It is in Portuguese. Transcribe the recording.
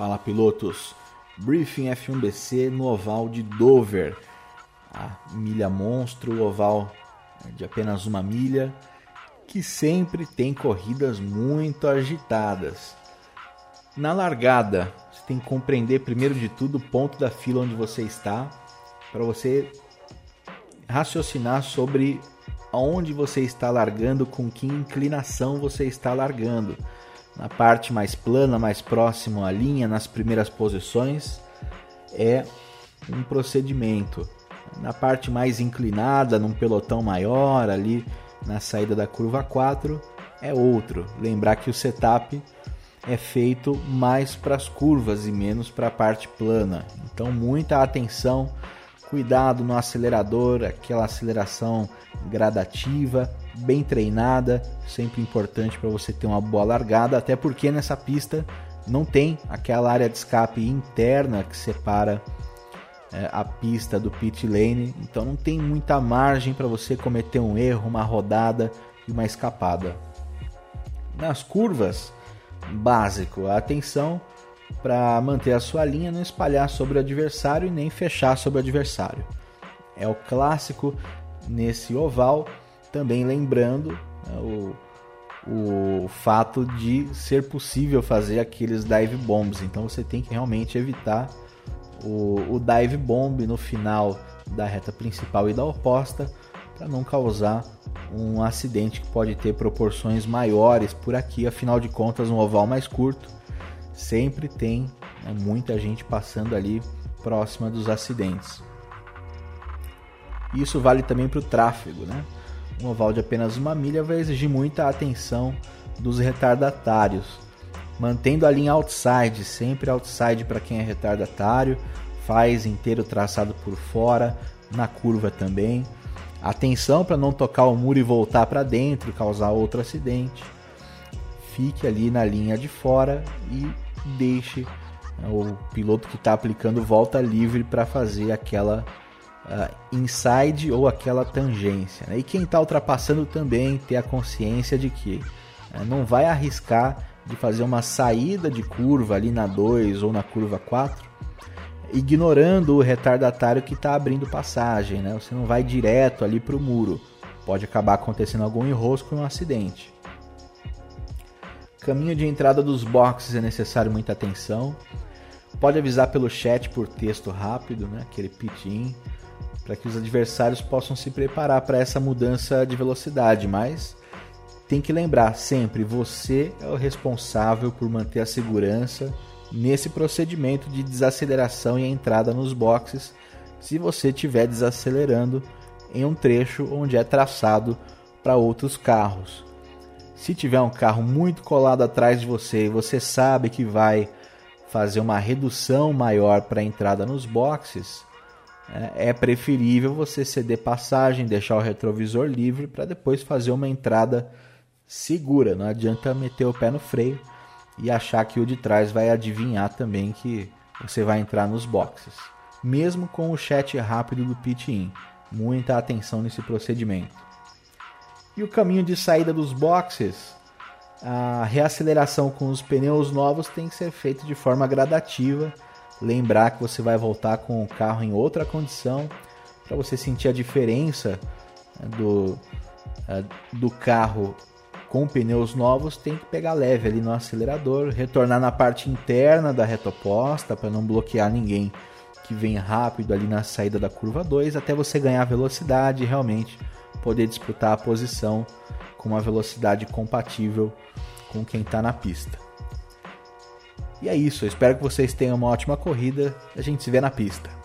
Fala pilotos, Briefing F1BC no oval de Dover, a milha monstro, oval de apenas uma milha, que sempre tem corridas muito agitadas. Na largada, você tem que compreender primeiro de tudo o ponto da fila onde você está, para você raciocinar sobre aonde você está largando, com que inclinação você está largando na parte mais plana, mais próximo à linha, nas primeiras posições, é um procedimento. Na parte mais inclinada, num pelotão maior, ali na saída da curva 4, é outro. Lembrar que o setup é feito mais para as curvas e menos para a parte plana. Então, muita atenção, cuidado no acelerador, aquela aceleração gradativa, bem treinada, sempre importante para você ter uma boa largada, até porque nessa pista não tem aquela área de escape interna que separa é, a pista do pit lane, então não tem muita margem para você cometer um erro, uma rodada e uma escapada. Nas curvas, básico, atenção para manter a sua linha, não espalhar sobre o adversário e nem fechar sobre o adversário. É o clássico nesse oval também lembrando né, o, o fato de ser possível fazer aqueles dive bombs. Então você tem que realmente evitar o, o dive bomb no final da reta principal e da oposta para não causar um acidente que pode ter proporções maiores por aqui. Afinal de contas, um oval mais curto sempre tem né, muita gente passando ali próxima dos acidentes. Isso vale também para o tráfego, né? Um oval de apenas uma milha vai exigir muita atenção dos retardatários, mantendo a linha outside, sempre outside para quem é retardatário, faz inteiro traçado por fora, na curva também. Atenção para não tocar o muro e voltar para dentro, causar outro acidente. Fique ali na linha de fora e deixe né, o piloto que está aplicando volta livre para fazer aquela uh, inside ou aquela tangência. Né? E quem está ultrapassando também ter a consciência de que uh, não vai arriscar de fazer uma saída de curva ali na 2 ou na curva 4, ignorando o retardatário que está abrindo passagem. Né? Você não vai direto ali para o muro. Pode acabar acontecendo algum enrosco e um acidente. Caminho de entrada dos boxes é necessário muita atenção. Pode avisar pelo chat por texto rápido, né? aquele pit-in para que os adversários possam se preparar para essa mudança de velocidade, mas tem que lembrar sempre, você é o responsável por manter a segurança nesse procedimento de desaceleração e entrada nos boxes, se você estiver desacelerando em um trecho onde é traçado para outros carros. Se tiver um carro muito colado atrás de você e você sabe que vai fazer uma redução maior para a entrada nos boxes, é, é preferível você ceder passagem, deixar o retrovisor livre para depois fazer uma entrada segura. Não adianta meter o pé no freio e achar que o de trás vai adivinhar também que você vai entrar nos boxes. Mesmo com o chat rápido do pit-in. Muita atenção nesse procedimento. E o caminho de saída dos boxes, a reaceleração com os pneus novos tem que ser feita de forma gradativa lembrar que você vai voltar com o carro em outra condição para você sentir a diferença né, do, é, do carro com pneus novos tem que pegar leve ali no acelerador, retornar na parte interna da reta oposta para não bloquear ninguém que vem rápido ali na saída da curva 2 até você ganhar velocidade e realmente poder disputar a posição com uma velocidade compatível com quem está na pista. E é isso, eu espero que vocês tenham uma ótima corrida. A gente se vê na pista.